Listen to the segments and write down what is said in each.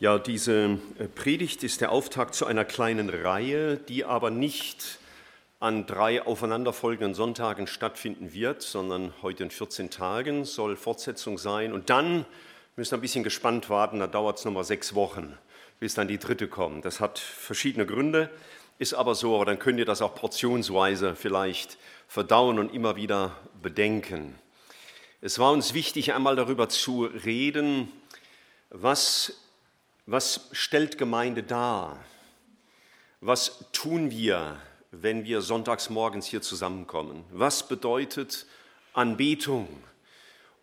Ja, diese äh, Predigt ist der Auftakt zu einer kleinen Reihe, die aber nicht an drei aufeinanderfolgenden Sonntagen stattfinden wird, sondern heute in 14 Tagen soll Fortsetzung sein. Und dann müssen wir ein bisschen gespannt warten, da dauert es nochmal sechs Wochen, bis dann die dritte kommt. Das hat verschiedene Gründe, ist aber so, aber dann könnt ihr das auch portionsweise vielleicht verdauen und immer wieder bedenken. Es war uns wichtig, einmal darüber zu reden, was, was stellt Gemeinde dar? Was tun wir, wenn wir sonntags morgens hier zusammenkommen? Was bedeutet Anbetung?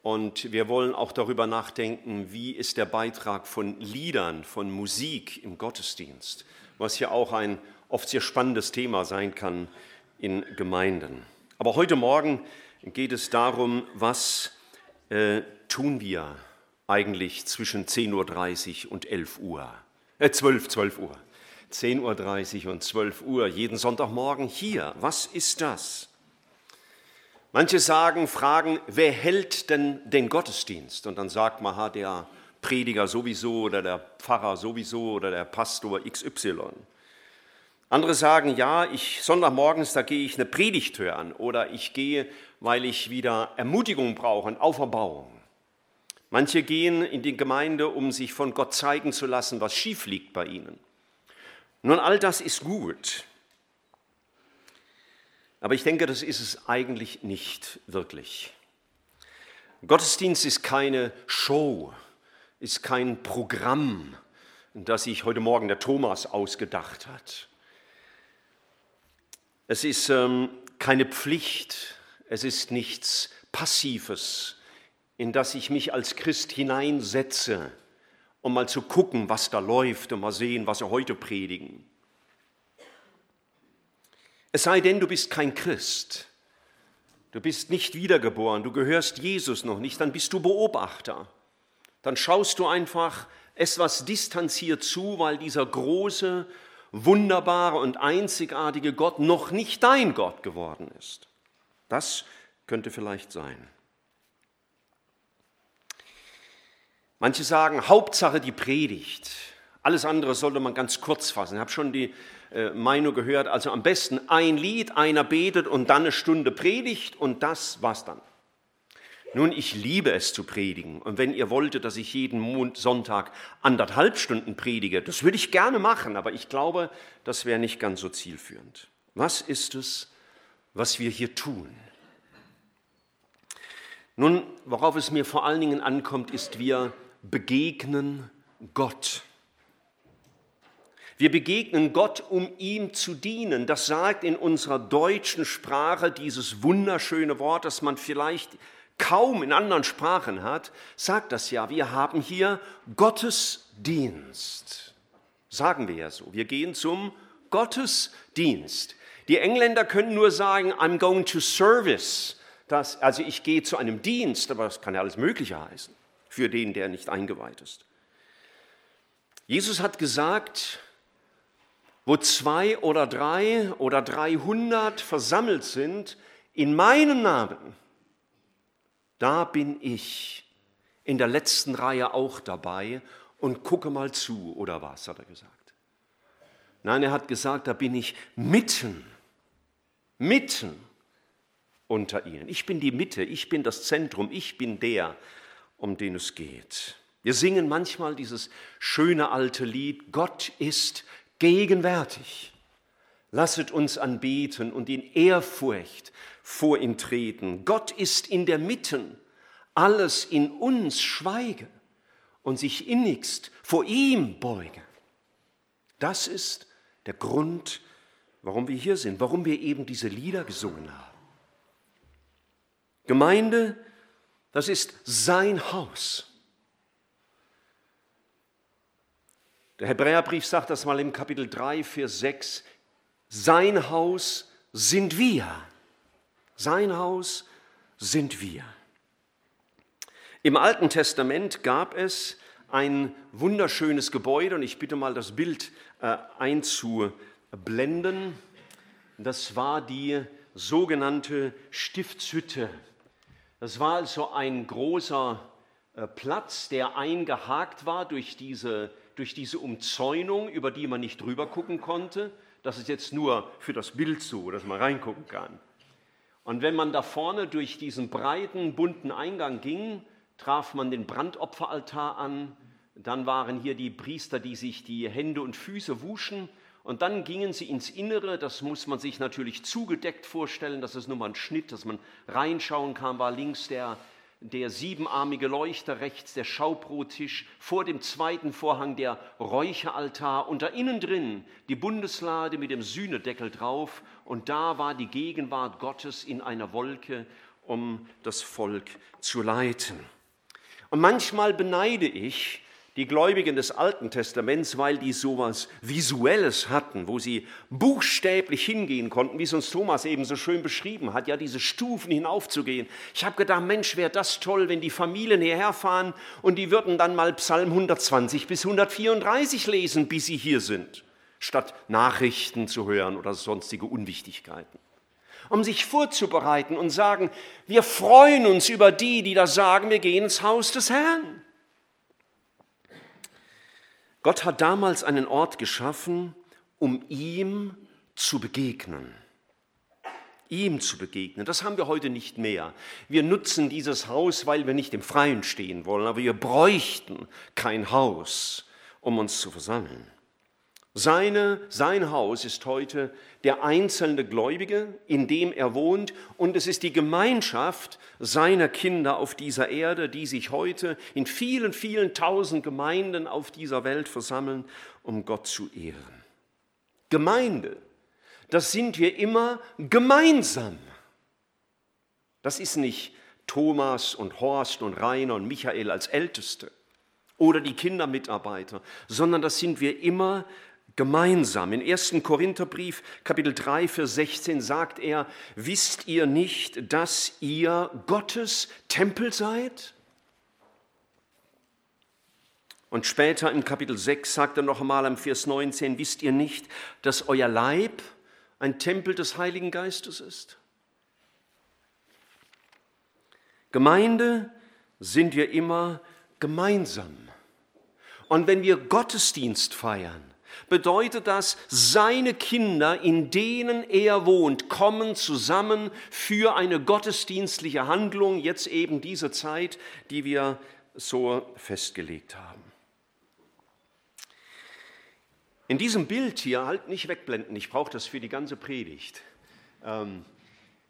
Und wir wollen auch darüber nachdenken, wie ist der Beitrag von Liedern, von Musik im Gottesdienst, was ja auch ein oft sehr spannendes Thema sein kann in Gemeinden. Aber heute Morgen geht es darum, was äh, tun wir eigentlich zwischen 10.30 Uhr und 11 Uhr, äh 12, 12 Uhr. 10.30 Uhr und 12 Uhr jeden Sonntagmorgen hier. Was ist das? Manche sagen, fragen, wer hält denn den Gottesdienst? Und dann sagt man, ha, der Prediger sowieso oder der Pfarrer sowieso oder der Pastor XY. Andere sagen, ja, ich Sonntagmorgens, da gehe ich eine Predigt hören oder ich gehe, weil ich wieder Ermutigung brauche und Auferbauung. Manche gehen in die Gemeinde, um sich von Gott zeigen zu lassen, was schief liegt bei ihnen. Nun, all das ist gut. Aber ich denke, das ist es eigentlich nicht wirklich. Gottesdienst ist keine Show, ist kein Programm, das sich heute Morgen der Thomas ausgedacht hat. Es ist ähm, keine Pflicht, es ist nichts Passives, in das ich mich als Christ hineinsetze, um mal zu gucken, was da läuft und mal sehen, was wir heute predigen. Es sei denn, du bist kein Christ, du bist nicht wiedergeboren, du gehörst Jesus noch nicht, dann bist du Beobachter. Dann schaust du einfach etwas distanziert zu, weil dieser große, wunderbare und einzigartige Gott noch nicht dein Gott geworden ist. Das könnte vielleicht sein. Manche sagen, Hauptsache die Predigt. Alles andere sollte man ganz kurz fassen. Ich habe schon die äh, Meinung gehört, also am besten ein Lied, einer betet und dann eine Stunde Predigt und das war's dann. Nun, ich liebe es zu predigen. Und wenn ihr wolltet, dass ich jeden Sonntag anderthalb Stunden predige, das würde ich gerne machen, aber ich glaube, das wäre nicht ganz so zielführend. Was ist es, was wir hier tun? Nun, worauf es mir vor allen Dingen ankommt, ist, wir begegnen Gott. Wir begegnen Gott, um ihm zu dienen. Das sagt in unserer deutschen Sprache dieses wunderschöne Wort, das man vielleicht kaum in anderen Sprachen hat, sagt das ja. Wir haben hier Gottesdienst. Sagen wir ja so. Wir gehen zum Gottesdienst. Die Engländer können nur sagen, I'm going to service. Das, also ich gehe zu einem Dienst, aber das kann ja alles Mögliche heißen für den, der nicht eingeweiht ist. Jesus hat gesagt, wo zwei oder drei oder dreihundert versammelt sind in meinem Namen, da bin ich in der letzten Reihe auch dabei und gucke mal zu, oder was, hat er gesagt. Nein, er hat gesagt, da bin ich mitten, mitten unter ihnen. Ich bin die Mitte, ich bin das Zentrum, ich bin der, um den es geht. Wir singen manchmal dieses schöne alte Lied, Gott ist gegenwärtig. Lasset uns anbeten und in Ehrfurcht vor ihn treten. Gott ist in der Mitte, alles in uns schweige und sich innigst vor ihm beuge. Das ist der Grund, warum wir hier sind, warum wir eben diese Lieder gesungen haben. Gemeinde, das ist sein Haus. Der Hebräerbrief sagt das mal im Kapitel 3, Vers 6. Sein Haus sind wir. Sein Haus sind wir. Im Alten Testament gab es ein wunderschönes Gebäude und ich bitte mal das Bild äh, einzublenden. Das war die sogenannte Stiftshütte. Das war also ein großer äh, Platz, der eingehakt war durch diese, durch diese Umzäunung, über die man nicht drüber gucken konnte. Das ist jetzt nur für das Bild so, dass man reingucken kann. Und wenn man da vorne durch diesen breiten, bunten Eingang ging, traf man den Brandopferaltar an. Dann waren hier die Priester, die sich die Hände und Füße wuschen. Und dann gingen sie ins Innere, das muss man sich natürlich zugedeckt vorstellen, das ist nur mal ein Schnitt, dass man reinschauen kann, war links der der siebenarmige Leuchter, rechts der Schaubrottisch, vor dem zweiten Vorhang der Räucheraltar und da innen drin die Bundeslade mit dem Sühnedeckel drauf und da war die Gegenwart Gottes in einer Wolke, um das Volk zu leiten. Und manchmal beneide ich die Gläubigen des Alten Testaments, weil die sowas Visuelles hatten, wo sie buchstäblich hingehen konnten, wie es uns Thomas eben so schön beschrieben hat, ja, diese Stufen hinaufzugehen. Ich habe gedacht, Mensch, wäre das toll, wenn die Familien hierher fahren und die würden dann mal Psalm 120 bis 134 lesen, bis sie hier sind, statt Nachrichten zu hören oder sonstige Unwichtigkeiten um sich vorzubereiten und sagen, wir freuen uns über die, die da sagen, wir gehen ins Haus des Herrn. Gott hat damals einen Ort geschaffen, um ihm zu begegnen. Ihm zu begegnen. Das haben wir heute nicht mehr. Wir nutzen dieses Haus, weil wir nicht im Freien stehen wollen, aber wir bräuchten kein Haus, um uns zu versammeln. Seine, sein Haus ist heute der einzelne Gläubige, in dem er wohnt, und es ist die Gemeinschaft seiner Kinder auf dieser Erde, die sich heute in vielen, vielen tausend Gemeinden auf dieser Welt versammeln, um Gott zu ehren. Gemeinde, das sind wir immer gemeinsam. Das ist nicht Thomas und Horst und Rainer und Michael als Älteste oder die Kindermitarbeiter, sondern das sind wir immer gemeinsam. In 1. Korintherbrief, Kapitel 3, Vers 16 sagt er, wisst ihr nicht, dass ihr Gottes Tempel seid? Und später im Kapitel 6 sagt er noch einmal am Vers 19, wisst ihr nicht, dass euer Leib ein Tempel des Heiligen Geistes ist? Gemeinde sind wir immer gemeinsam. Und wenn wir Gottesdienst feiern, bedeutet das, seine Kinder, in denen er wohnt, kommen zusammen für eine gottesdienstliche Handlung, jetzt eben diese Zeit, die wir so festgelegt haben. In diesem Bild hier, halt nicht wegblenden, ich brauche das für die ganze Predigt. Ähm,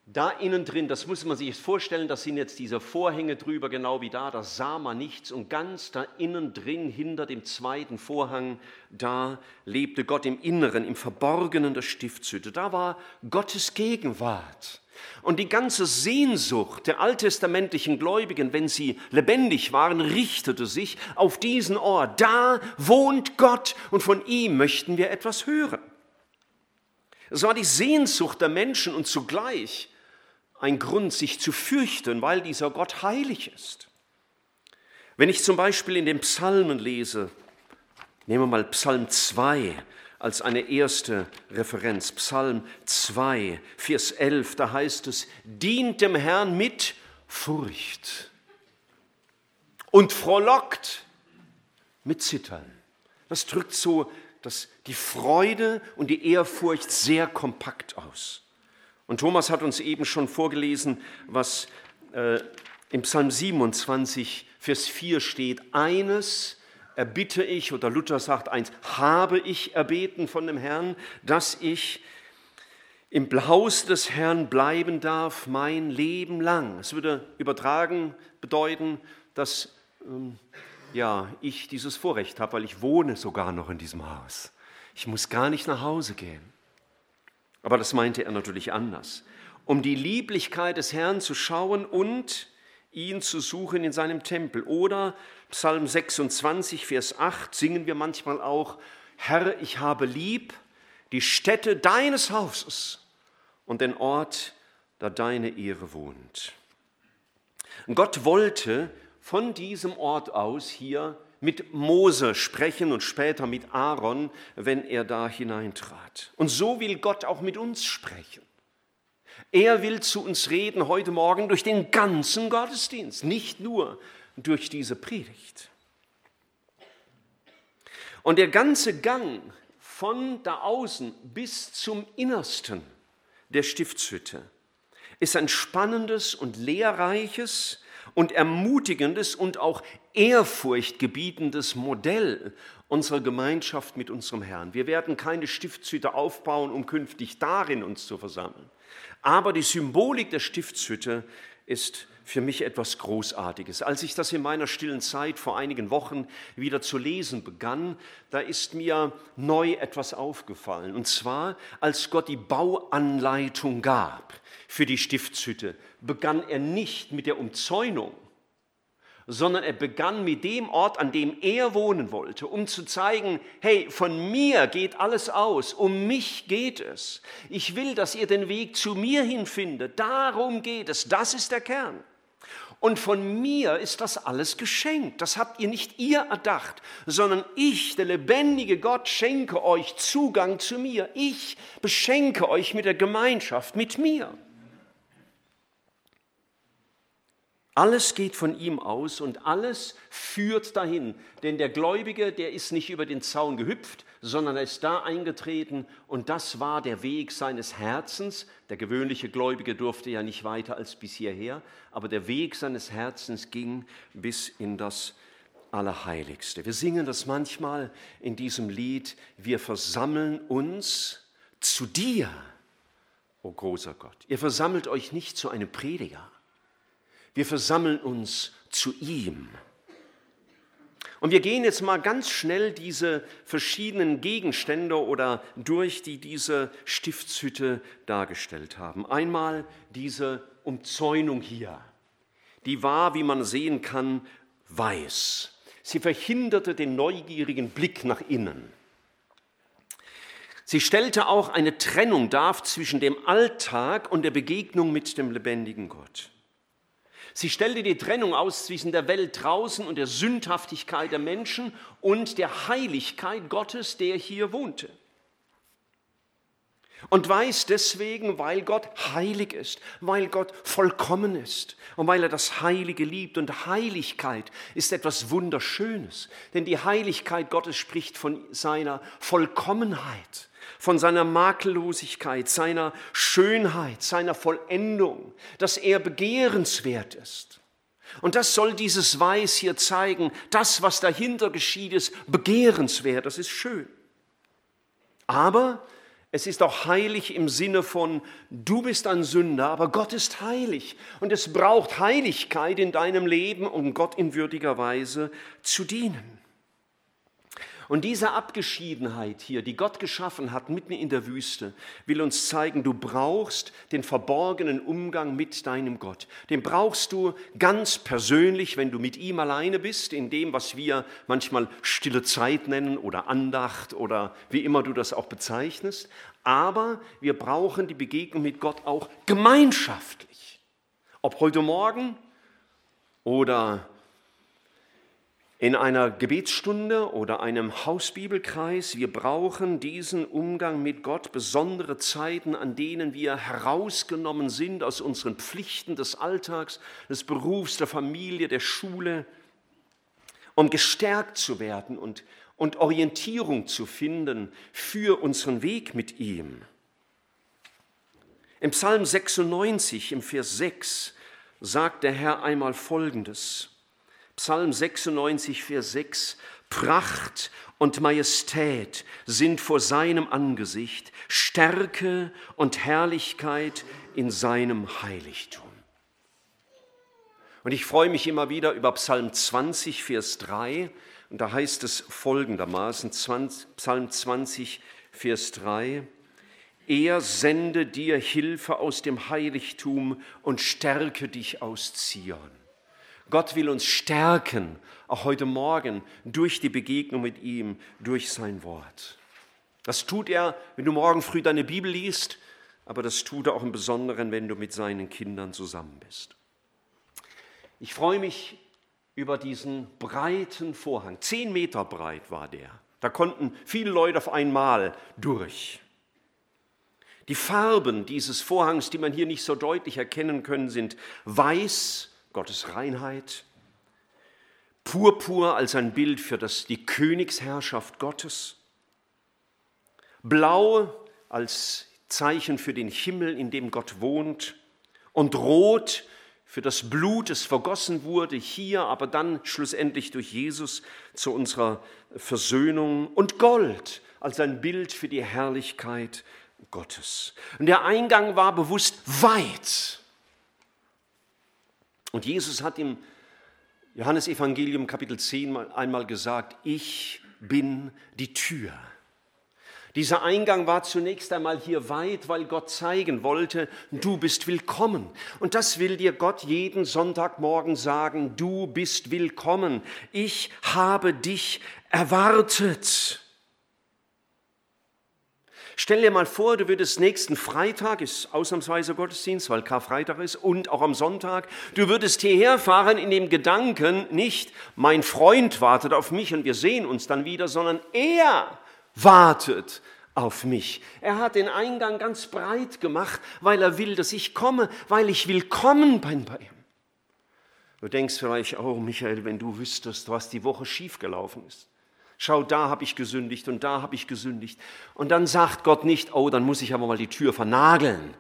da innen drin, das muss man sich jetzt vorstellen, das sind jetzt diese Vorhänge drüber, genau wie da, da sah man nichts. Und ganz da innen drin, hinter dem zweiten Vorhang, da lebte Gott im Inneren, im Verborgenen der Stiftshütte. Da war Gottes Gegenwart. Und die ganze Sehnsucht der alttestamentlichen Gläubigen, wenn sie lebendig waren, richtete sich auf diesen Ort. Da wohnt Gott und von ihm möchten wir etwas hören. Es war die Sehnsucht der Menschen und zugleich ein Grund, sich zu fürchten, weil dieser Gott heilig ist. Wenn ich zum Beispiel in den Psalmen lese, nehmen wir mal Psalm 2 als eine erste Referenz, Psalm 2, Vers 11, da heißt es, dient dem Herrn mit Furcht und frohlockt mit Zittern. Das drückt so das, die Freude und die Ehrfurcht sehr kompakt aus. Und Thomas hat uns eben schon vorgelesen, was äh, im Psalm 27, Vers 4 steht. Eines erbitte ich, oder Luther sagt eins, habe ich erbeten von dem Herrn, dass ich im Haus des Herrn bleiben darf mein Leben lang. Es würde übertragen bedeuten, dass ähm, ja, ich dieses Vorrecht habe, weil ich wohne sogar noch in diesem Haus. Ich muss gar nicht nach Hause gehen. Aber das meinte er natürlich anders. Um die Lieblichkeit des Herrn zu schauen und ihn zu suchen in seinem Tempel. Oder Psalm 26, Vers 8 singen wir manchmal auch, Herr, ich habe lieb die Stätte deines Hauses und den Ort, da deine Ehre wohnt. Gott wollte von diesem Ort aus hier mit Mose sprechen und später mit Aaron, wenn er da hineintrat. Und so will Gott auch mit uns sprechen. Er will zu uns reden heute Morgen durch den ganzen Gottesdienst, nicht nur durch diese Predigt. Und der ganze Gang von da außen bis zum Innersten der Stiftshütte ist ein spannendes und lehrreiches und ermutigendes und auch ehrfurchtgebietendes Modell unserer Gemeinschaft mit unserem Herrn. Wir werden keine Stiftshütte aufbauen, um künftig darin uns zu versammeln. Aber die Symbolik der Stiftshütte ist für mich etwas Großartiges. Als ich das in meiner stillen Zeit vor einigen Wochen wieder zu lesen begann, da ist mir neu etwas aufgefallen. Und zwar, als Gott die Bauanleitung gab für die Stiftshütte, begann er nicht mit der Umzäunung, sondern er begann mit dem Ort, an dem er wohnen wollte, um zu zeigen, hey, von mir geht alles aus, um mich geht es. Ich will, dass ihr den Weg zu mir hinfindet. Darum geht es. Das ist der Kern. Und von mir ist das alles geschenkt. Das habt ihr nicht ihr erdacht, sondern ich, der lebendige Gott, schenke euch Zugang zu mir. Ich beschenke euch mit der Gemeinschaft, mit mir. Alles geht von ihm aus und alles führt dahin. Denn der Gläubige, der ist nicht über den Zaun gehüpft, sondern er ist da eingetreten und das war der Weg seines Herzens. Der gewöhnliche Gläubige durfte ja nicht weiter als bis hierher, aber der Weg seines Herzens ging bis in das Allerheiligste. Wir singen das manchmal in diesem Lied, wir versammeln uns zu dir, o oh großer Gott. Ihr versammelt euch nicht zu einem Prediger wir versammeln uns zu ihm. Und wir gehen jetzt mal ganz schnell diese verschiedenen Gegenstände oder durch, die diese Stiftshütte dargestellt haben. Einmal diese Umzäunung hier. Die war, wie man sehen kann, weiß. Sie verhinderte den neugierigen Blick nach innen. Sie stellte auch eine Trennung dar zwischen dem Alltag und der Begegnung mit dem lebendigen Gott. Sie stellte die Trennung aus zwischen der Welt draußen und der Sündhaftigkeit der Menschen und der Heiligkeit Gottes, der hier wohnte. Und weiß deswegen, weil Gott heilig ist, weil Gott vollkommen ist und weil er das Heilige liebt. Und Heiligkeit ist etwas Wunderschönes, denn die Heiligkeit Gottes spricht von seiner Vollkommenheit von seiner Makellosigkeit, seiner Schönheit, seiner Vollendung, dass er begehrenswert ist. Und das soll dieses Weiß hier zeigen. Das, was dahinter geschieht, ist begehrenswert, das ist schön. Aber es ist auch heilig im Sinne von, du bist ein Sünder, aber Gott ist heilig. Und es braucht Heiligkeit in deinem Leben, um Gott in würdiger Weise zu dienen. Und diese Abgeschiedenheit hier, die Gott geschaffen hat mitten in der Wüste, will uns zeigen, du brauchst den verborgenen Umgang mit deinem Gott. Den brauchst du ganz persönlich, wenn du mit ihm alleine bist, in dem, was wir manchmal stille Zeit nennen oder Andacht oder wie immer du das auch bezeichnest. Aber wir brauchen die Begegnung mit Gott auch gemeinschaftlich. Ob heute Morgen oder in einer Gebetsstunde oder einem Hausbibelkreis. Wir brauchen diesen Umgang mit Gott, besondere Zeiten, an denen wir herausgenommen sind aus unseren Pflichten des Alltags, des Berufs, der Familie, der Schule, um gestärkt zu werden und, und Orientierung zu finden für unseren Weg mit ihm. Im Psalm 96, im Vers 6, sagt der Herr einmal Folgendes. Psalm 96, Vers 6, Pracht und Majestät sind vor seinem Angesicht, Stärke und Herrlichkeit in seinem Heiligtum. Und ich freue mich immer wieder über Psalm 20, Vers 3, und da heißt es folgendermaßen, Psalm 20, Vers 3, er sende dir Hilfe aus dem Heiligtum und stärke dich aus Zion. Gott will uns stärken, auch heute Morgen, durch die Begegnung mit ihm, durch sein Wort. Das tut er, wenn du morgen früh deine Bibel liest, aber das tut er auch im Besonderen, wenn du mit seinen Kindern zusammen bist. Ich freue mich über diesen breiten Vorhang. Zehn Meter breit war der. Da konnten viele Leute auf einmal durch. Die Farben dieses Vorhangs, die man hier nicht so deutlich erkennen können, sind weiß, Gottes Reinheit, Purpur als ein Bild für das, die Königsherrschaft Gottes, Blau als Zeichen für den Himmel, in dem Gott wohnt, und Rot für das Blut, das vergossen wurde hier, aber dann schlussendlich durch Jesus zu unserer Versöhnung, und Gold als ein Bild für die Herrlichkeit Gottes. Und der Eingang war bewusst weit. Und Jesus hat im Johannesevangelium Kapitel 10 einmal gesagt, ich bin die Tür. Dieser Eingang war zunächst einmal hier weit, weil Gott zeigen wollte, du bist willkommen. Und das will dir Gott jeden Sonntagmorgen sagen, du bist willkommen. Ich habe dich erwartet. Stell dir mal vor, du würdest nächsten Freitag, ist ausnahmsweise Gottesdienst, weil Karfreitag ist, und auch am Sonntag, du würdest hierher fahren in dem Gedanken, nicht mein Freund wartet auf mich und wir sehen uns dann wieder, sondern er wartet auf mich. Er hat den Eingang ganz breit gemacht, weil er will, dass ich komme, weil ich willkommen bin bei ihm. Du denkst vielleicht, oh Michael, wenn du wüsstest, was die Woche schiefgelaufen ist. Schau, da habe ich gesündigt und da habe ich gesündigt. Und dann sagt Gott nicht, oh, dann muss ich aber mal die Tür vernageln,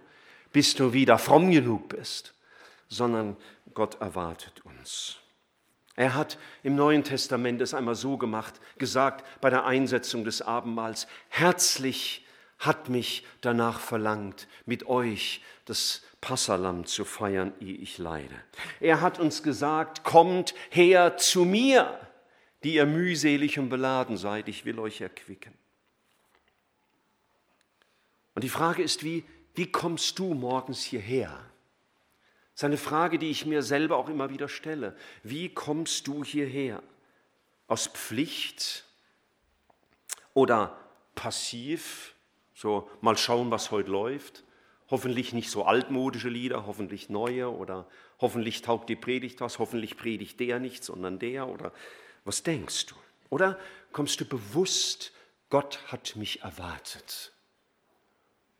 bis du wieder fromm genug bist, sondern Gott erwartet uns. Er hat im Neuen Testament es einmal so gemacht, gesagt bei der Einsetzung des Abendmahls, herzlich hat mich danach verlangt, mit euch das Passalam zu feiern, ehe ich leide. Er hat uns gesagt, kommt her zu mir die ihr mühselig und beladen seid, ich will euch erquicken. Und die Frage ist, wie, wie kommst du morgens hierher? Das ist eine Frage, die ich mir selber auch immer wieder stelle. Wie kommst du hierher? Aus Pflicht oder passiv? So mal schauen, was heute läuft. Hoffentlich nicht so altmodische Lieder, hoffentlich neue oder hoffentlich taugt die Predigt was, hoffentlich predigt der nicht, sondern der oder was denkst du? Oder kommst du bewusst, Gott hat mich erwartet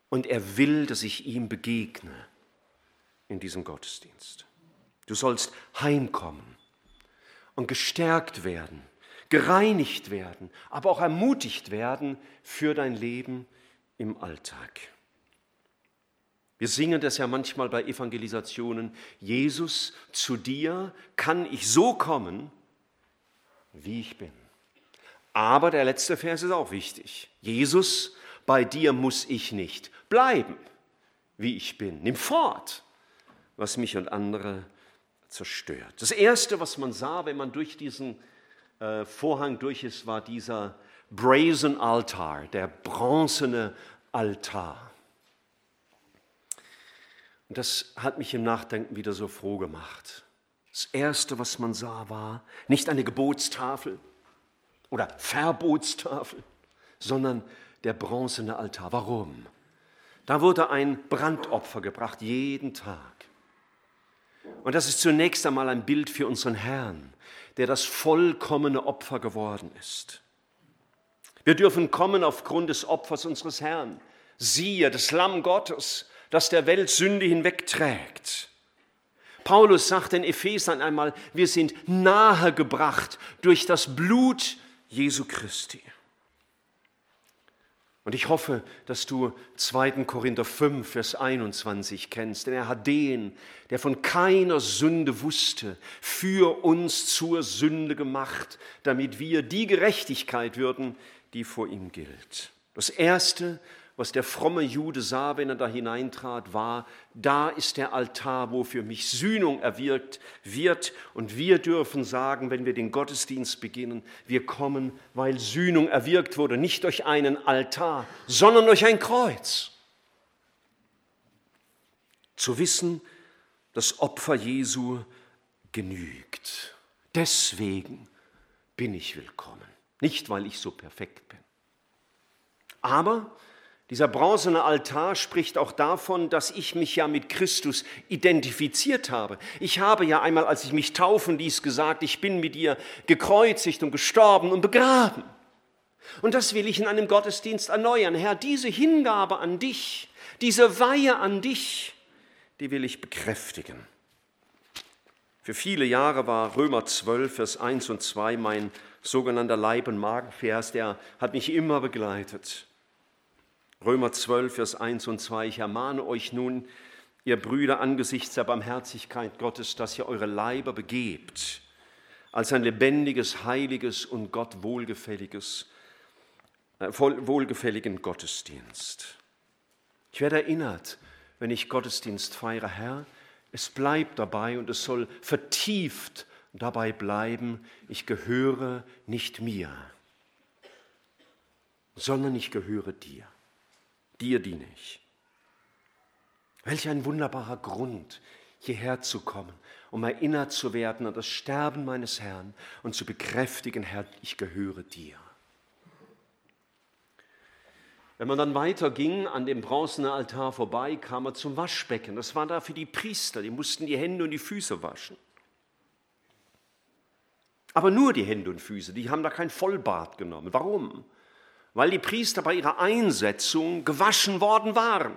und er will, dass ich ihm begegne in diesem Gottesdienst. Du sollst heimkommen und gestärkt werden, gereinigt werden, aber auch ermutigt werden für dein Leben im Alltag. Wir singen das ja manchmal bei Evangelisationen. Jesus, zu dir kann ich so kommen, wie ich bin. Aber der letzte Vers ist auch wichtig. Jesus, bei dir muss ich nicht bleiben, wie ich bin. Nimm fort, was mich und andere zerstört. Das Erste, was man sah, wenn man durch diesen äh, Vorhang durch ist, war dieser Brazen Altar, der bronzene Altar. Und das hat mich im Nachdenken wieder so froh gemacht. Das Erste, was man sah, war nicht eine Gebotstafel oder Verbotstafel, sondern der bronzene Altar. Warum? Da wurde ein Brandopfer gebracht, jeden Tag. Und das ist zunächst einmal ein Bild für unseren Herrn, der das vollkommene Opfer geworden ist. Wir dürfen kommen aufgrund des Opfers unseres Herrn. Siehe, das Lamm Gottes, das der Welt Sünde hinwegträgt. Paulus sagt in Ephesern einmal, wir sind nahegebracht durch das Blut Jesu Christi. Und ich hoffe, dass du 2. Korinther 5, Vers 21 kennst, denn er hat den, der von keiner Sünde wusste, für uns zur Sünde gemacht, damit wir die Gerechtigkeit würden, die vor ihm gilt. Das Erste, was der fromme Jude sah, wenn er da hineintrat, war, da ist der Altar, wo für mich Sühnung erwirkt wird. Und wir dürfen sagen, wenn wir den Gottesdienst beginnen, wir kommen, weil Sühnung erwirkt wurde, nicht durch einen Altar, sondern durch ein Kreuz. Zu wissen, das Opfer Jesu genügt. Deswegen bin ich willkommen. Nicht, weil ich so perfekt bin. Aber dieser bronzene Altar spricht auch davon, dass ich mich ja mit Christus identifiziert habe. Ich habe ja einmal, als ich mich taufen ließ, gesagt, ich bin mit dir gekreuzigt und gestorben und begraben. Und das will ich in einem Gottesdienst erneuern. Herr, diese Hingabe an dich, diese Weihe an dich, die will ich bekräftigen. Für viele Jahre war Römer 12, Vers 1 und 2 mein sogenannter Leib- und Magenvers, der hat mich immer begleitet. Römer 12, Vers 1 und 2, ich ermahne euch nun, ihr Brüder, angesichts der Barmherzigkeit Gottes, dass ihr eure Leiber begebt, als ein lebendiges, heiliges und Gott wohlgefälliges, äh, wohlgefälligen Gottesdienst. Ich werde erinnert, wenn ich Gottesdienst feiere, Herr, es bleibt dabei und es soll vertieft dabei bleiben, ich gehöre nicht mir, sondern ich gehöre dir. Dir diene ich. Welch ein wunderbarer Grund, hierher zu kommen, um erinnert zu werden an das Sterben meines Herrn und zu bekräftigen, Herr, ich gehöre dir. Wenn man dann weiterging, an dem bronzenen Altar vorbei, kam man zum Waschbecken. Das war da für die Priester, die mussten die Hände und die Füße waschen. Aber nur die Hände und Füße, die haben da kein Vollbad genommen. Warum? Weil die Priester bei ihrer Einsetzung gewaschen worden waren.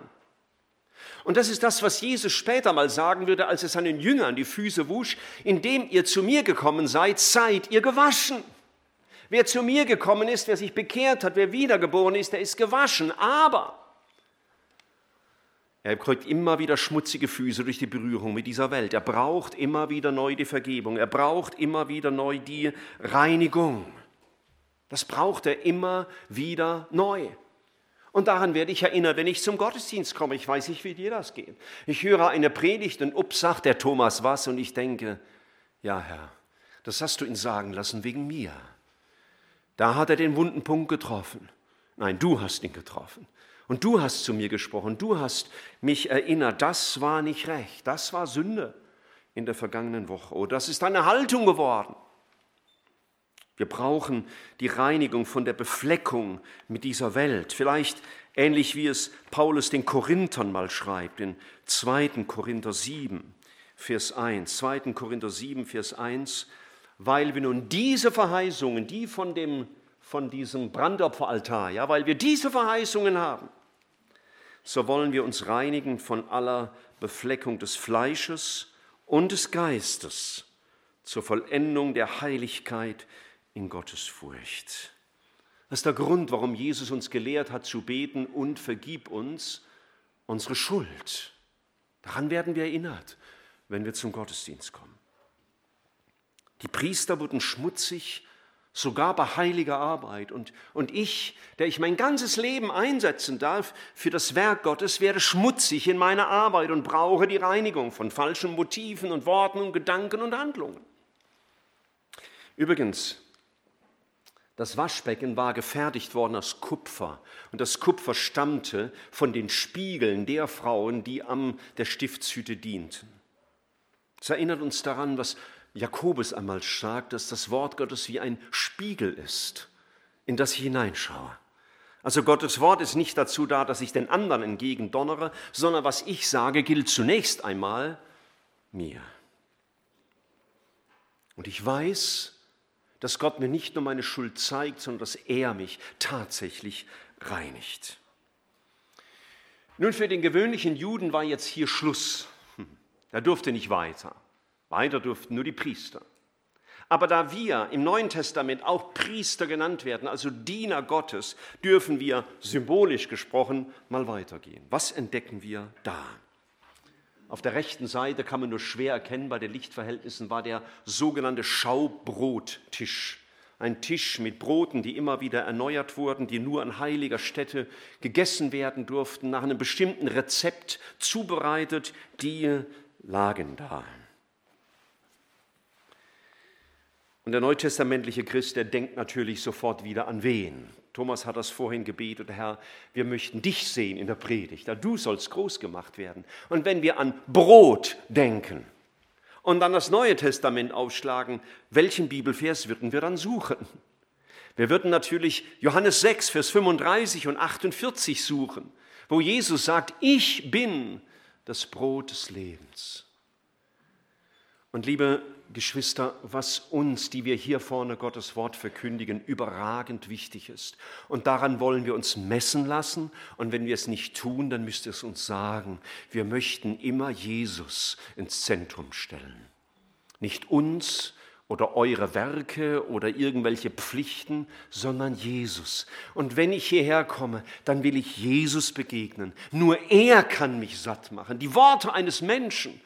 Und das ist das, was Jesus später mal sagen würde, als er seinen Jüngern die Füße wusch, indem ihr zu mir gekommen seid, seid ihr gewaschen. Wer zu mir gekommen ist, wer sich bekehrt hat, wer wiedergeboren ist, der ist gewaschen. Aber er kriegt immer wieder schmutzige Füße durch die Berührung mit dieser Welt. Er braucht immer wieder neu die Vergebung. Er braucht immer wieder neu die Reinigung. Das braucht er immer wieder neu. Und daran werde ich erinnert, wenn ich zum Gottesdienst komme. Ich weiß nicht, wie dir das geht. Ich höre eine Predigt und ups, sagt der Thomas was und ich denke, ja Herr, das hast du ihn sagen lassen wegen mir. Da hat er den wunden Punkt getroffen. Nein, du hast ihn getroffen. Und du hast zu mir gesprochen, du hast mich erinnert, das war nicht recht, das war Sünde in der vergangenen Woche. Oh, das ist eine Haltung geworden. Wir brauchen die Reinigung von der Befleckung mit dieser Welt. Vielleicht ähnlich wie es Paulus den Korinthern mal schreibt, in 2. Korinther 7, Vers 1. 2. Korinther 7, Vers 1 weil wir nun diese Verheißungen, die von, dem, von diesem Brandopferaltar, ja, weil wir diese Verheißungen haben, so wollen wir uns reinigen von aller Befleckung des Fleisches und des Geistes zur Vollendung der Heiligkeit in Gottes Furcht. Das ist der Grund, warum Jesus uns gelehrt hat zu beten und vergib uns unsere Schuld. Daran werden wir erinnert, wenn wir zum Gottesdienst kommen. Die Priester wurden schmutzig, sogar bei heiliger Arbeit. Und, und ich, der ich mein ganzes Leben einsetzen darf für das Werk Gottes, werde schmutzig in meiner Arbeit und brauche die Reinigung von falschen Motiven und Worten und Gedanken und Handlungen. Übrigens, das Waschbecken war gefertigt worden aus Kupfer und das Kupfer stammte von den Spiegeln der Frauen, die am der Stiftshütte dienten. Es erinnert uns daran, was Jakobus einmal sagt, dass das Wort Gottes wie ein Spiegel ist, in das ich hineinschaue. Also Gottes Wort ist nicht dazu da, dass ich den anderen entgegendonnere, sondern was ich sage, gilt zunächst einmal mir. Und ich weiß, dass Gott mir nicht nur meine Schuld zeigt, sondern dass er mich tatsächlich reinigt. Nun, für den gewöhnlichen Juden war jetzt hier Schluss. Hm, er durfte nicht weiter. Weiter durften nur die Priester. Aber da wir im Neuen Testament auch Priester genannt werden, also Diener Gottes, dürfen wir symbolisch gesprochen mal weitergehen. Was entdecken wir da? Auf der rechten Seite kann man nur schwer erkennen, bei den Lichtverhältnissen war der sogenannte Schaubrottisch. Ein Tisch mit Broten, die immer wieder erneuert wurden, die nur an heiliger Stätte gegessen werden durften, nach einem bestimmten Rezept zubereitet, die lagen da. Und der neutestamentliche Christ, der denkt natürlich sofort wieder an wen. Thomas hat das vorhin gebetet, Herr, wir möchten dich sehen in der Predigt, da du sollst groß gemacht werden. Und wenn wir an Brot denken und dann das Neue Testament aufschlagen, welchen Bibelvers würden wir dann suchen? Wir würden natürlich Johannes 6, Vers 35 und 48 suchen, wo Jesus sagt, ich bin das Brot des Lebens. Und liebe Geschwister, was uns, die wir hier vorne Gottes Wort verkündigen, überragend wichtig ist. Und daran wollen wir uns messen lassen. Und wenn wir es nicht tun, dann müsst ihr es uns sagen. Wir möchten immer Jesus ins Zentrum stellen. Nicht uns oder eure Werke oder irgendwelche Pflichten, sondern Jesus. Und wenn ich hierher komme, dann will ich Jesus begegnen. Nur er kann mich satt machen. Die Worte eines Menschen,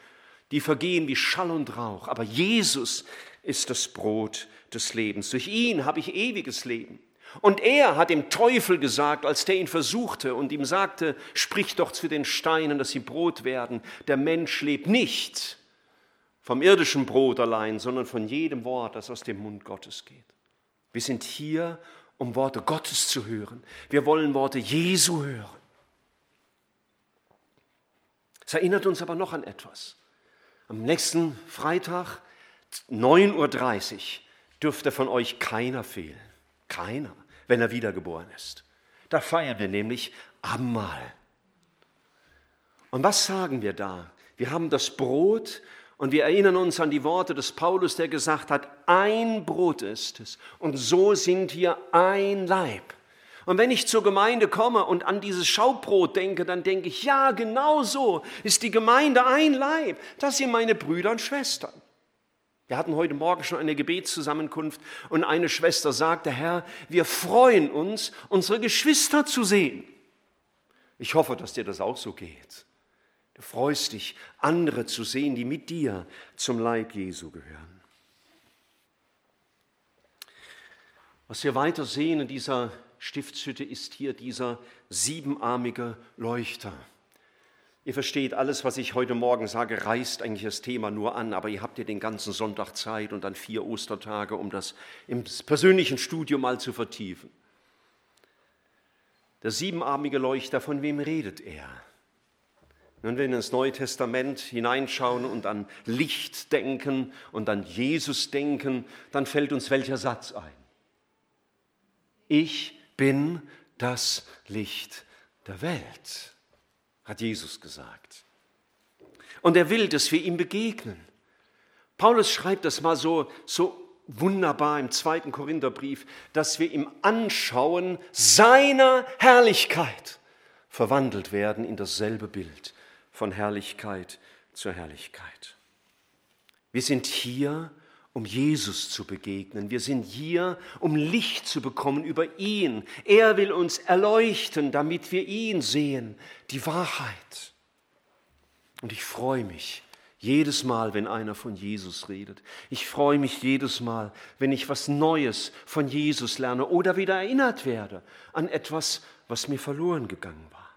die vergehen wie Schall und Rauch. Aber Jesus ist das Brot des Lebens. Durch ihn habe ich ewiges Leben. Und er hat dem Teufel gesagt, als der ihn versuchte und ihm sagte, sprich doch zu den Steinen, dass sie Brot werden. Der Mensch lebt nicht vom irdischen Brot allein, sondern von jedem Wort, das aus dem Mund Gottes geht. Wir sind hier, um Worte Gottes zu hören. Wir wollen Worte Jesu hören. Es erinnert uns aber noch an etwas. Am nächsten Freitag, 9.30 Uhr, dürfte von euch keiner fehlen. Keiner, wenn er wiedergeboren ist. Da feiern wir nämlich Abendmahl. Und was sagen wir da? Wir haben das Brot und wir erinnern uns an die Worte des Paulus, der gesagt hat, ein Brot ist es und so sind wir ein Leib. Und wenn ich zur Gemeinde komme und an dieses Schaubrot denke, dann denke ich, ja, genau so ist die Gemeinde ein Leib. Das sind meine Brüder und Schwestern. Wir hatten heute Morgen schon eine Gebetszusammenkunft und eine Schwester sagte, Herr, wir freuen uns, unsere Geschwister zu sehen. Ich hoffe, dass dir das auch so geht. Du freust dich, andere zu sehen, die mit dir zum Leib Jesu gehören. Was wir weiter sehen in dieser Stiftshütte ist hier dieser siebenarmige Leuchter. Ihr versteht, alles, was ich heute Morgen sage, reißt eigentlich das Thema nur an, aber ihr habt ja den ganzen Sonntag Zeit und dann vier Ostertage, um das im persönlichen Studium mal zu vertiefen. Der siebenarmige Leuchter, von wem redet er? Wenn wir in das Neue Testament hineinschauen und an Licht denken und an Jesus denken, dann fällt uns welcher Satz ein? Ich bin das Licht der Welt, hat Jesus gesagt. Und er will, dass wir ihm begegnen. Paulus schreibt das mal so, so wunderbar im zweiten Korintherbrief, dass wir im Anschauen seiner Herrlichkeit verwandelt werden in dasselbe Bild von Herrlichkeit zur Herrlichkeit. Wir sind hier, um Jesus zu begegnen. Wir sind hier, um Licht zu bekommen über ihn. Er will uns erleuchten, damit wir ihn sehen, die Wahrheit. Und ich freue mich jedes Mal, wenn einer von Jesus redet. Ich freue mich jedes Mal, wenn ich was Neues von Jesus lerne oder wieder erinnert werde an etwas, was mir verloren gegangen war.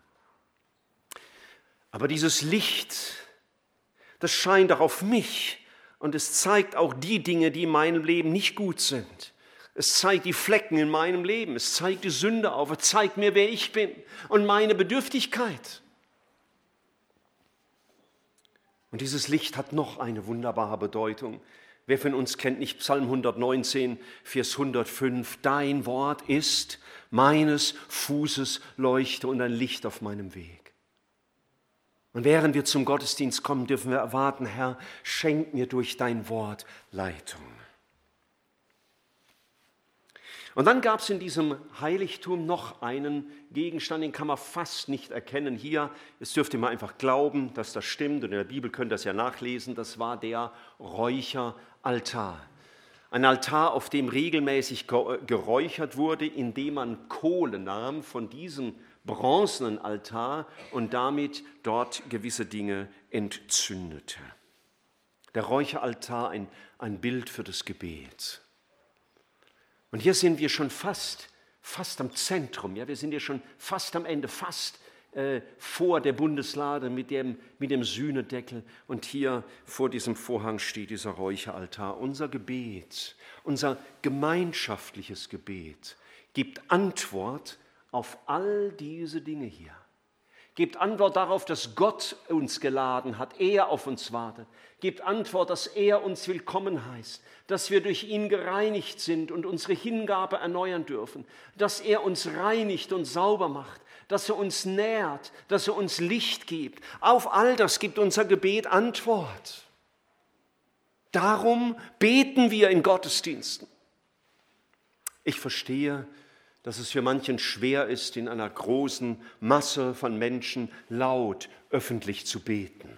Aber dieses Licht, das scheint auch auf mich und es zeigt auch die Dinge, die in meinem Leben nicht gut sind. Es zeigt die Flecken in meinem Leben, es zeigt die Sünde auf, es zeigt mir, wer ich bin und meine Bedürftigkeit. Und dieses Licht hat noch eine wunderbare Bedeutung. Wer von uns kennt nicht Psalm 119, Vers 105? Dein Wort ist meines Fußes Leuchte und ein Licht auf meinem Weg. Und während wir zum Gottesdienst kommen, dürfen wir erwarten, Herr, schenk mir durch dein Wort Leitung. Und dann gab es in diesem Heiligtum noch einen Gegenstand, den kann man fast nicht erkennen. Hier, es dürft ihr mal einfach glauben, dass das stimmt. Und in der Bibel könnt ihr das ja nachlesen. Das war der Räucheraltar. Ein Altar, auf dem regelmäßig geräuchert wurde, indem man Kohle nahm von diesem bronzenen Altar und damit dort gewisse Dinge entzündete. Der Räucheraltar ein, ein Bild für das Gebet. Und hier sind wir schon fast, fast am Zentrum, ja, wir sind ja schon fast am Ende, fast äh, vor der Bundeslade mit dem, mit dem Sühnedeckel. Und hier vor diesem Vorhang steht dieser Räucheraltar. Unser Gebet, unser gemeinschaftliches Gebet gibt Antwort auf all diese Dinge hier. Gebt Antwort darauf, dass Gott uns geladen hat, er auf uns wartet. Gebt Antwort, dass er uns willkommen heißt, dass wir durch ihn gereinigt sind und unsere Hingabe erneuern dürfen, dass er uns reinigt und sauber macht, dass er uns nährt, dass er uns Licht gibt. Auf all das gibt unser Gebet Antwort. Darum beten wir in Gottesdiensten. Ich verstehe, dass es für manchen schwer ist, in einer großen Masse von Menschen laut öffentlich zu beten.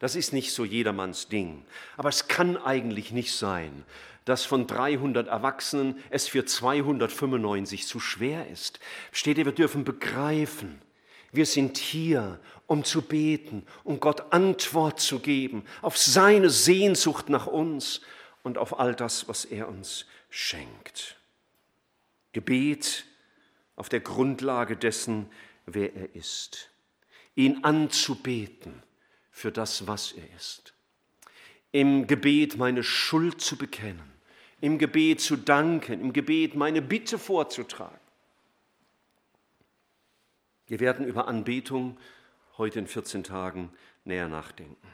Das ist nicht so jedermanns Ding. Aber es kann eigentlich nicht sein, dass von 300 Erwachsenen es für 295 zu schwer ist. Steht ihr, wir dürfen begreifen, wir sind hier, um zu beten, um Gott Antwort zu geben auf seine Sehnsucht nach uns und auf all das, was er uns schenkt. Gebet auf der Grundlage dessen, wer er ist. Ihn anzubeten für das, was er ist. Im Gebet meine Schuld zu bekennen. Im Gebet zu danken. Im Gebet meine Bitte vorzutragen. Wir werden über Anbetung heute in 14 Tagen näher nachdenken.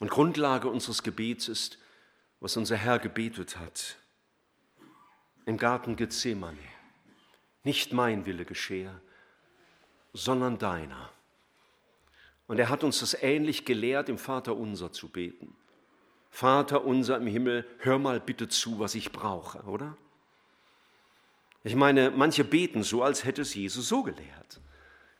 Und Grundlage unseres Gebets ist, was unser Herr gebetet hat im Garten Gethsemane. Nicht mein Wille geschehe, sondern deiner. Und er hat uns das ähnlich gelehrt, im Vater unser zu beten. Vater unser im Himmel, hör mal bitte zu, was ich brauche, oder? Ich meine, manche beten so, als hätte es Jesus so gelehrt.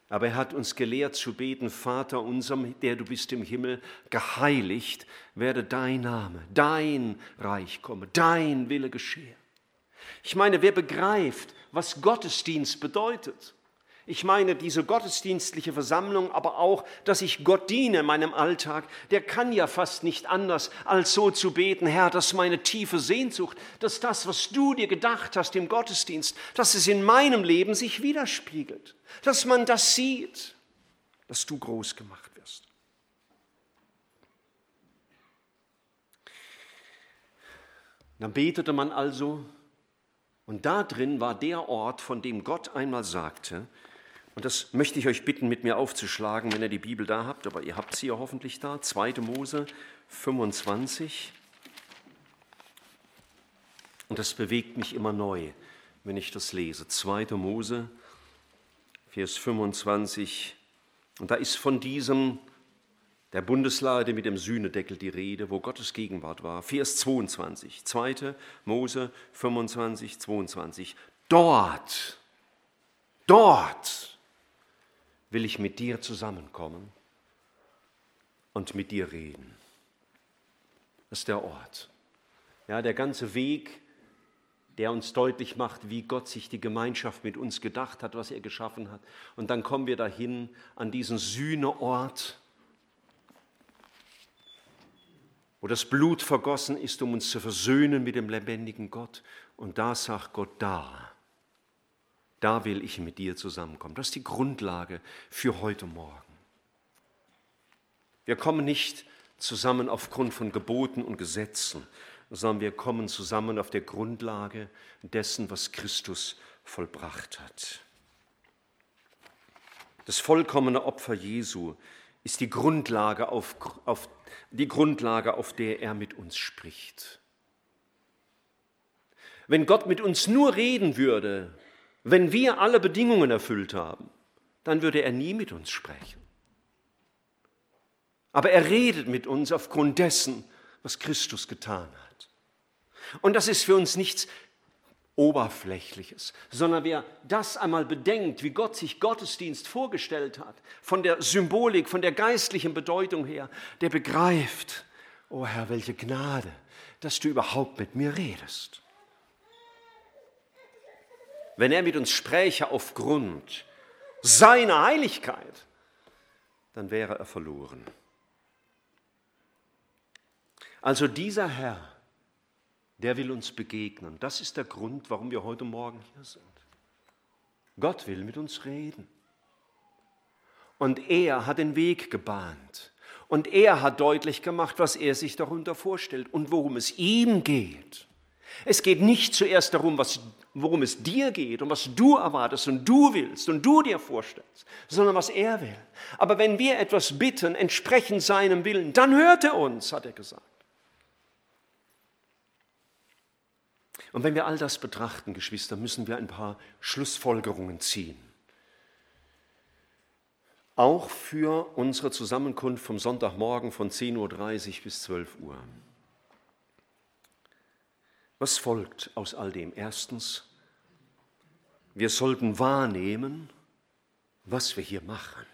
Aber er hat uns gelehrt zu beten, Vater unser, der du bist im Himmel, geheiligt werde dein Name, dein Reich komme, dein Wille geschehe. Ich meine, wer begreift, was Gottesdienst bedeutet, ich meine diese gottesdienstliche Versammlung, aber auch, dass ich Gott diene in meinem Alltag, der kann ja fast nicht anders, als so zu beten, Herr, dass meine tiefe Sehnsucht, dass das, was du dir gedacht hast im Gottesdienst, dass es in meinem Leben sich widerspiegelt, dass man das sieht, dass du groß gemacht wirst. Dann betete man also, und da drin war der Ort, von dem Gott einmal sagte, und das möchte ich euch bitten, mit mir aufzuschlagen, wenn ihr die Bibel da habt, aber ihr habt sie ja hoffentlich da. 2. Mose 25. Und das bewegt mich immer neu, wenn ich das lese. 2. Mose, Vers 25. Und da ist von diesem, der Bundeslade mit dem Sühnedeckel die Rede, wo Gottes Gegenwart war. Vers 22. 2. Mose 25, 22. Dort, dort will ich mit dir zusammenkommen und mit dir reden. Das ist der Ort. Ja, der ganze Weg, der uns deutlich macht, wie Gott sich die Gemeinschaft mit uns gedacht hat, was er geschaffen hat. Und dann kommen wir dahin an diesen Sühneort, wo das Blut vergossen ist, um uns zu versöhnen mit dem lebendigen Gott. Und da sagt Gott, da da will ich mit dir zusammenkommen. Das ist die Grundlage für heute Morgen. Wir kommen nicht zusammen aufgrund von Geboten und Gesetzen, sondern wir kommen zusammen auf der Grundlage dessen, was Christus vollbracht hat. Das vollkommene Opfer Jesu ist die Grundlage, auf, auf, die Grundlage, auf der er mit uns spricht. Wenn Gott mit uns nur reden würde, wenn wir alle Bedingungen erfüllt haben, dann würde er nie mit uns sprechen. Aber er redet mit uns aufgrund dessen, was Christus getan hat. Und das ist für uns nichts Oberflächliches, sondern wer das einmal bedenkt, wie Gott sich Gottesdienst vorgestellt hat, von der Symbolik, von der geistlichen Bedeutung her, der begreift, oh Herr, welche Gnade, dass du überhaupt mit mir redest. Wenn er mit uns spräche aufgrund seiner Heiligkeit, dann wäre er verloren. Also dieser Herr, der will uns begegnen. Das ist der Grund, warum wir heute Morgen hier sind. Gott will mit uns reden. Und er hat den Weg gebahnt. Und er hat deutlich gemacht, was er sich darunter vorstellt und worum es ihm geht. Es geht nicht zuerst darum, was worum es dir geht und was du erwartest und du willst und du dir vorstellst, sondern was er will. Aber wenn wir etwas bitten, entsprechend seinem Willen, dann hört er uns, hat er gesagt. Und wenn wir all das betrachten, Geschwister, müssen wir ein paar Schlussfolgerungen ziehen. Auch für unsere Zusammenkunft vom Sonntagmorgen von 10.30 Uhr bis 12 Uhr. Was folgt aus all dem? Erstens, wir sollten wahrnehmen, was wir hier machen.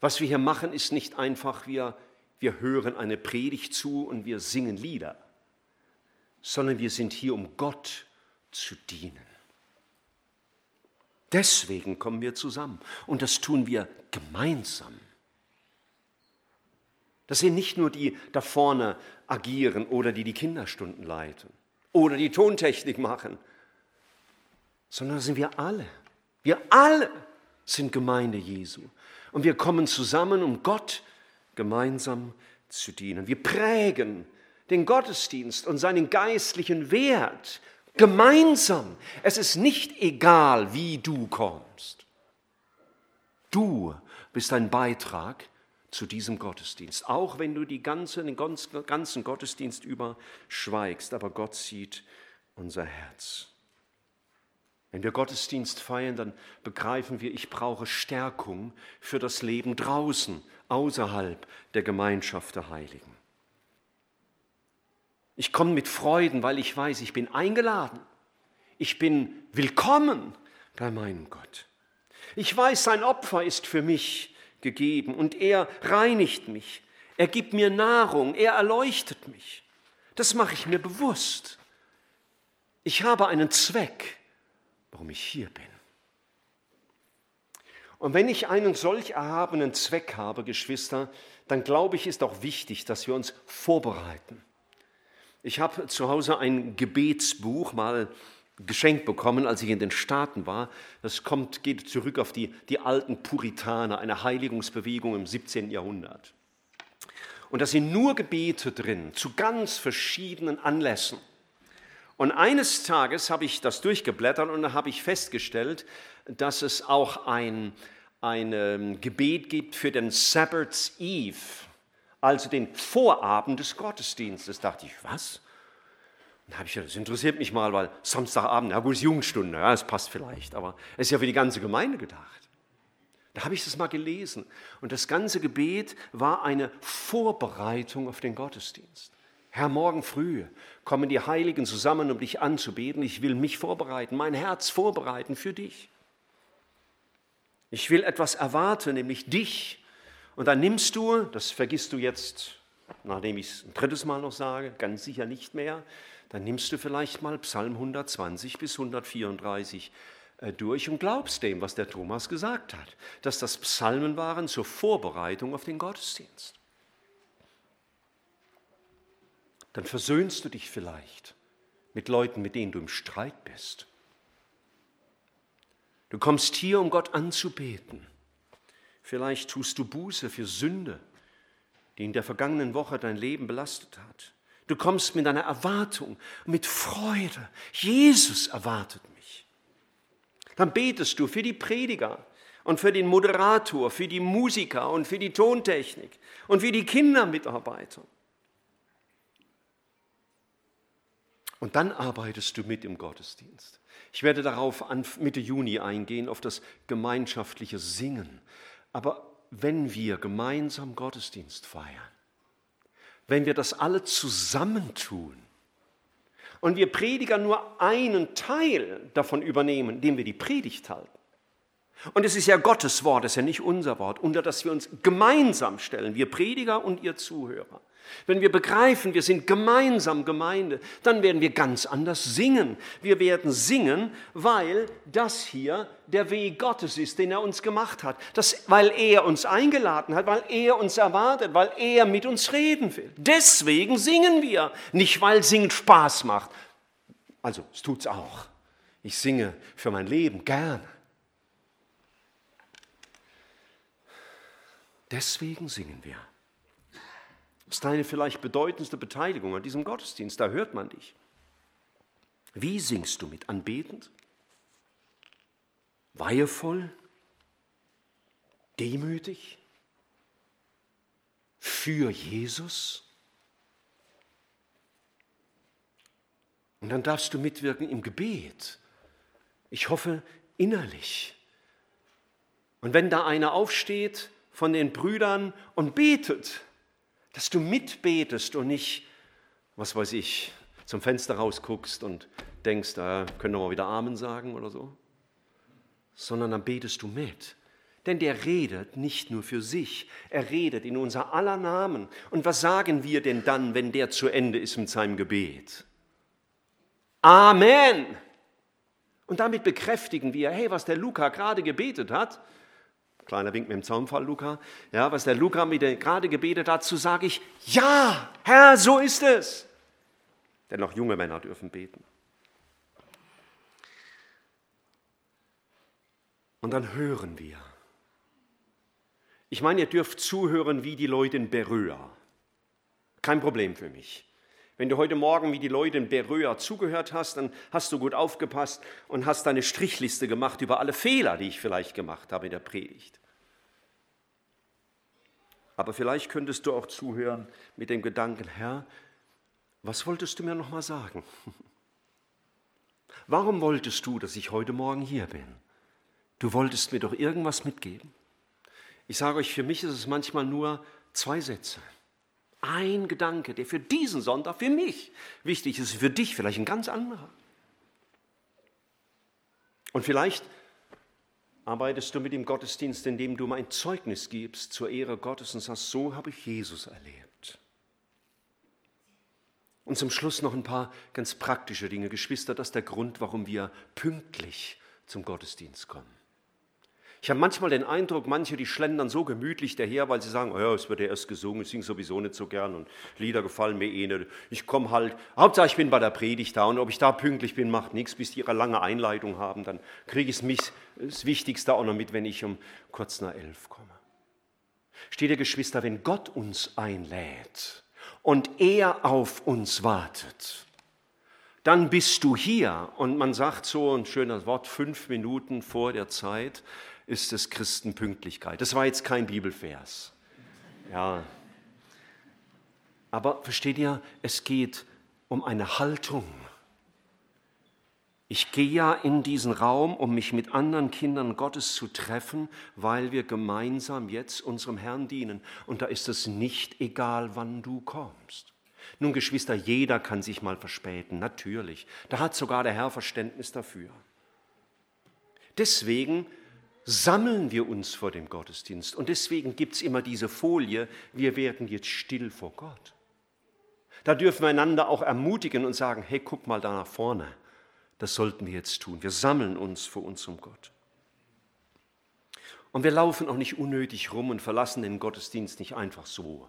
Was wir hier machen, ist nicht einfach, wir, wir hören eine Predigt zu und wir singen Lieder, sondern wir sind hier, um Gott zu dienen. Deswegen kommen wir zusammen und das tun wir gemeinsam. Das sind nicht nur die da vorne agieren oder die die Kinderstunden leiten oder die Tontechnik machen, sondern das sind wir alle. Wir alle sind Gemeinde Jesu. Und wir kommen zusammen, um Gott gemeinsam zu dienen. Wir prägen den Gottesdienst und seinen geistlichen Wert gemeinsam. Es ist nicht egal, wie du kommst. Du bist ein Beitrag zu diesem Gottesdienst, auch wenn du die ganze, den ganzen Gottesdienst über schweigst, aber Gott sieht unser Herz. Wenn wir Gottesdienst feiern, dann begreifen wir, ich brauche Stärkung für das Leben draußen, außerhalb der Gemeinschaft der Heiligen. Ich komme mit Freuden, weil ich weiß, ich bin eingeladen. Ich bin willkommen bei meinem Gott. Ich weiß, sein Opfer ist für mich gegeben und er reinigt mich. Er gibt mir Nahrung, er erleuchtet mich. Das mache ich mir bewusst. Ich habe einen Zweck warum ich hier bin. Und wenn ich einen solch erhabenen Zweck habe, Geschwister, dann glaube ich, ist auch wichtig, dass wir uns vorbereiten. Ich habe zu Hause ein Gebetsbuch mal geschenkt bekommen, als ich in den Staaten war. Das kommt, geht zurück auf die, die alten Puritaner, eine Heiligungsbewegung im 17. Jahrhundert. Und da sind nur Gebete drin, zu ganz verschiedenen Anlässen. Und eines Tages habe ich das durchgeblättert und da habe ich festgestellt, dass es auch ein, ein ähm, Gebet gibt für den Sabbath Eve, also den Vorabend des Gottesdienstes. Da dachte ich, was? Dann habe ich das interessiert mich mal, weil Samstagabend, ja gut, ist Jugendstunde, ja, das passt vielleicht, aber es ist ja für die ganze Gemeinde gedacht. Da habe ich das mal gelesen. Und das ganze Gebet war eine Vorbereitung auf den Gottesdienst. Herr, morgen früh kommen die Heiligen zusammen, um dich anzubeten. Ich will mich vorbereiten, mein Herz vorbereiten für dich. Ich will etwas erwarten, nämlich dich. Und dann nimmst du, das vergisst du jetzt, nachdem ich es ein drittes Mal noch sage, ganz sicher nicht mehr, dann nimmst du vielleicht mal Psalm 120 bis 134 äh, durch und glaubst dem, was der Thomas gesagt hat, dass das Psalmen waren zur Vorbereitung auf den Gottesdienst dann versöhnst du dich vielleicht mit Leuten, mit denen du im Streit bist. Du kommst hier, um Gott anzubeten. Vielleicht tust du Buße für Sünde, die in der vergangenen Woche dein Leben belastet hat. Du kommst mit einer Erwartung, mit Freude. Jesus erwartet mich. Dann betest du für die Prediger und für den Moderator, für die Musiker und für die Tontechnik und für die Kindermitarbeiter. Und dann arbeitest du mit im Gottesdienst. Ich werde darauf Mitte Juni eingehen, auf das gemeinschaftliche Singen. Aber wenn wir gemeinsam Gottesdienst feiern, wenn wir das alle zusammentun und wir Prediger nur einen Teil davon übernehmen, indem wir die Predigt halten, und es ist ja Gottes Wort, es ist ja nicht unser Wort, unter das wir uns gemeinsam stellen, wir Prediger und ihr Zuhörer, wenn wir begreifen, wir sind gemeinsam Gemeinde, dann werden wir ganz anders singen. Wir werden singen, weil das hier der Weg Gottes ist, den er uns gemacht hat. Das, weil er uns eingeladen hat, weil er uns erwartet, weil er mit uns reden will. Deswegen singen wir, nicht weil Singen Spaß macht. Also, es tut's auch. Ich singe für mein Leben gern. Deswegen singen wir. Das ist deine vielleicht bedeutendste Beteiligung an diesem Gottesdienst. Da hört man dich. Wie singst du mit? Anbetend? Weihevoll? Demütig? Für Jesus? Und dann darfst du mitwirken im Gebet. Ich hoffe innerlich. Und wenn da einer aufsteht von den Brüdern und betet, dass du mitbetest und nicht, was weiß ich, zum Fenster rausguckst und denkst, da können wir mal wieder Amen sagen oder so, sondern dann betest du mit. Denn der redet nicht nur für sich, er redet in unser aller Namen. Und was sagen wir denn dann, wenn der zu Ende ist mit seinem Gebet? Amen. Und damit bekräftigen wir, hey, was der Luca gerade gebetet hat, kleiner Wink mit dem Zaunfall, Luca, ja, was der Luca mit gerade gebetet hat, so sage ich, ja, Herr, so ist es. Denn auch junge Männer dürfen beten. Und dann hören wir. Ich meine, ihr dürft zuhören wie die Leute in Beröa. Kein Problem für mich. Wenn du heute Morgen wie die Leute in Beröa zugehört hast, dann hast du gut aufgepasst und hast deine Strichliste gemacht über alle Fehler, die ich vielleicht gemacht habe in der Predigt. Aber vielleicht könntest du auch zuhören mit dem Gedanken, Herr, was wolltest du mir noch mal sagen? Warum wolltest du, dass ich heute Morgen hier bin? Du wolltest mir doch irgendwas mitgeben. Ich sage euch, für mich ist es manchmal nur zwei Sätze. Ein Gedanke, der für diesen Sonntag, für mich wichtig ist, für dich vielleicht ein ganz anderer. Und vielleicht arbeitest du mit dem Gottesdienst, indem du mein Zeugnis gibst zur Ehre Gottes und sagst, so habe ich Jesus erlebt. Und zum Schluss noch ein paar ganz praktische Dinge. Geschwister, das ist der Grund, warum wir pünktlich zum Gottesdienst kommen. Ich habe manchmal den Eindruck, manche, die schlendern so gemütlich daher, weil sie sagen, oh ja, es wird ja erst gesungen, ich singe sowieso nicht so gern und Lieder gefallen mir eh nicht. Ich komme halt, Hauptsache ich bin bei der Predigt da und ob ich da pünktlich bin, macht nichts, bis die ihre lange Einleitung haben, dann kriege ich mich, das Wichtigste auch noch mit, wenn ich um kurz nach elf komme. Steht ihr Geschwister, wenn Gott uns einlädt und er auf uns wartet, dann bist du hier. Und man sagt so ein schönes Wort, fünf Minuten vor der Zeit ist es Christenpünktlichkeit. Das war jetzt kein Bibelvers. Ja. Aber versteht ihr, es geht um eine Haltung. Ich gehe ja in diesen Raum, um mich mit anderen Kindern Gottes zu treffen, weil wir gemeinsam jetzt unserem Herrn dienen. Und da ist es nicht egal, wann du kommst. Nun, Geschwister, jeder kann sich mal verspäten, natürlich. Da hat sogar der Herr Verständnis dafür. Deswegen sammeln wir uns vor dem Gottesdienst. Und deswegen gibt es immer diese Folie, wir werden jetzt still vor Gott. Da dürfen wir einander auch ermutigen und sagen, hey, guck mal da nach vorne. Das sollten wir jetzt tun. Wir sammeln uns vor unserem Gott. Und wir laufen auch nicht unnötig rum und verlassen den Gottesdienst nicht einfach so,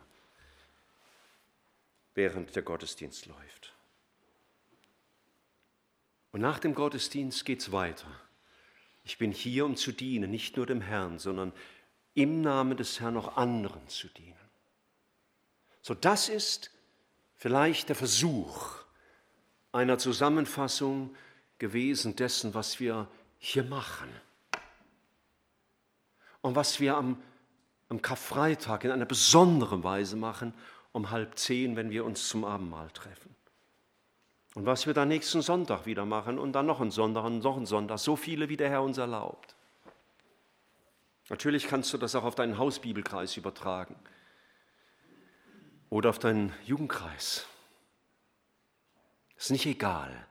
während der Gottesdienst läuft. Und nach dem Gottesdienst geht es weiter. Ich bin hier, um zu dienen, nicht nur dem Herrn, sondern im Namen des Herrn auch anderen zu dienen. So, das ist vielleicht der Versuch einer Zusammenfassung gewesen dessen, was wir hier machen. Und was wir am, am Karfreitag in einer besonderen Weise machen, um halb zehn, wenn wir uns zum Abendmahl treffen. Und was wir dann nächsten Sonntag wieder machen und dann noch einen Sonntag und noch einen Sonntag, so viele, wie der Herr uns erlaubt. Natürlich kannst du das auch auf deinen Hausbibelkreis übertragen oder auf deinen Jugendkreis. Es ist nicht egal,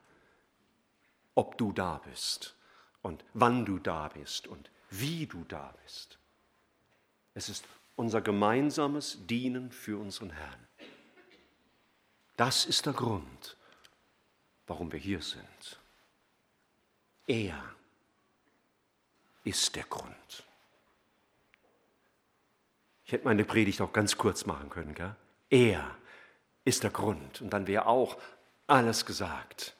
ob du da bist und wann du da bist und wie du da bist. Es ist unser gemeinsames Dienen für unseren Herrn. Das ist der Grund, warum wir hier sind. Er ist der Grund. Ich hätte meine Predigt auch ganz kurz machen können. Gell? Er ist der Grund. Und dann wäre auch alles gesagt.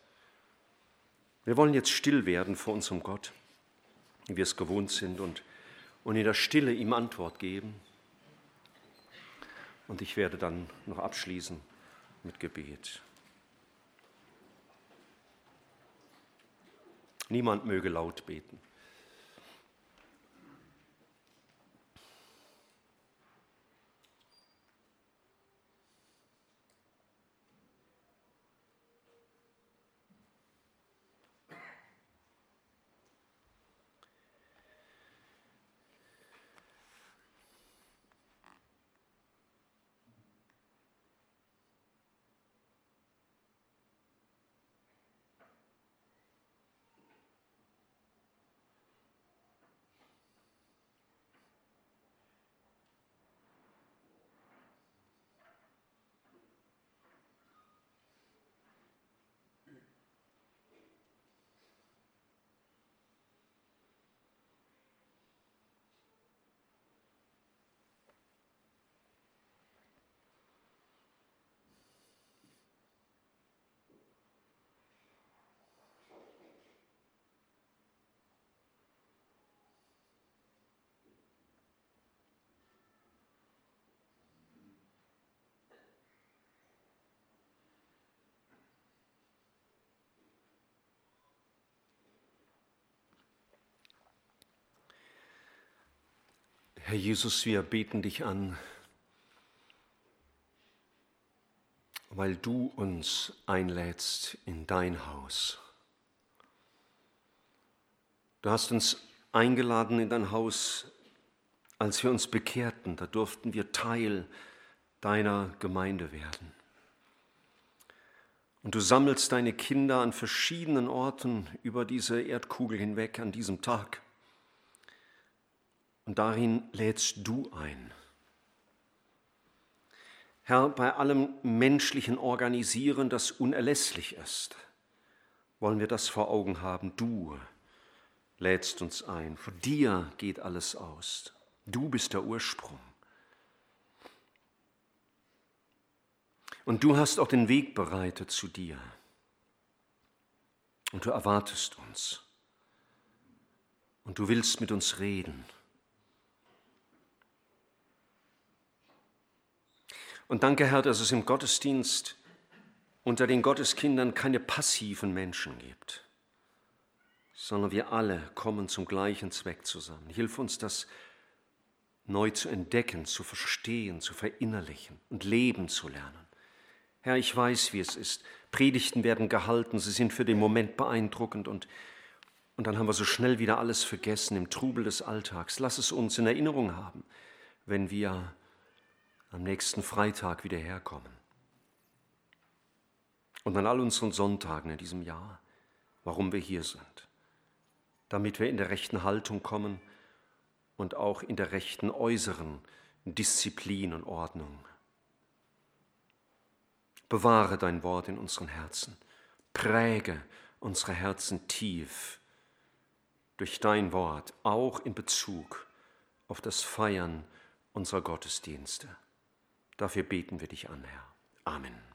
Wir wollen jetzt still werden vor unserem Gott, wie wir es gewohnt sind, und, und in der Stille ihm Antwort geben. Und ich werde dann noch abschließen mit Gebet. Niemand möge laut beten. Herr Jesus, wir beten dich an, weil du uns einlädst in dein Haus. Du hast uns eingeladen in dein Haus, als wir uns bekehrten. Da durften wir Teil deiner Gemeinde werden. Und du sammelst deine Kinder an verschiedenen Orten über diese Erdkugel hinweg an diesem Tag. Und darin lädst du ein. Herr, bei allem menschlichen Organisieren, das unerlässlich ist, wollen wir das vor Augen haben. Du lädst uns ein. Von dir geht alles aus. Du bist der Ursprung. Und du hast auch den Weg bereitet zu dir. Und du erwartest uns. Und du willst mit uns reden. Und danke, Herr, dass es im Gottesdienst unter den Gotteskindern keine passiven Menschen gibt, sondern wir alle kommen zum gleichen Zweck zusammen. Hilf uns, das neu zu entdecken, zu verstehen, zu verinnerlichen und leben zu lernen. Herr, ich weiß, wie es ist. Predigten werden gehalten, sie sind für den Moment beeindruckend und, und dann haben wir so schnell wieder alles vergessen im Trubel des Alltags. Lass es uns in Erinnerung haben, wenn wir am nächsten Freitag wieder herkommen. Und an all unseren Sonntagen in diesem Jahr, warum wir hier sind. Damit wir in der rechten Haltung kommen und auch in der rechten äußeren Disziplin und Ordnung. Bewahre dein Wort in unseren Herzen. Präge unsere Herzen tief durch dein Wort, auch in Bezug auf das Feiern unserer Gottesdienste. Dafür beten wir dich an, Herr. Amen.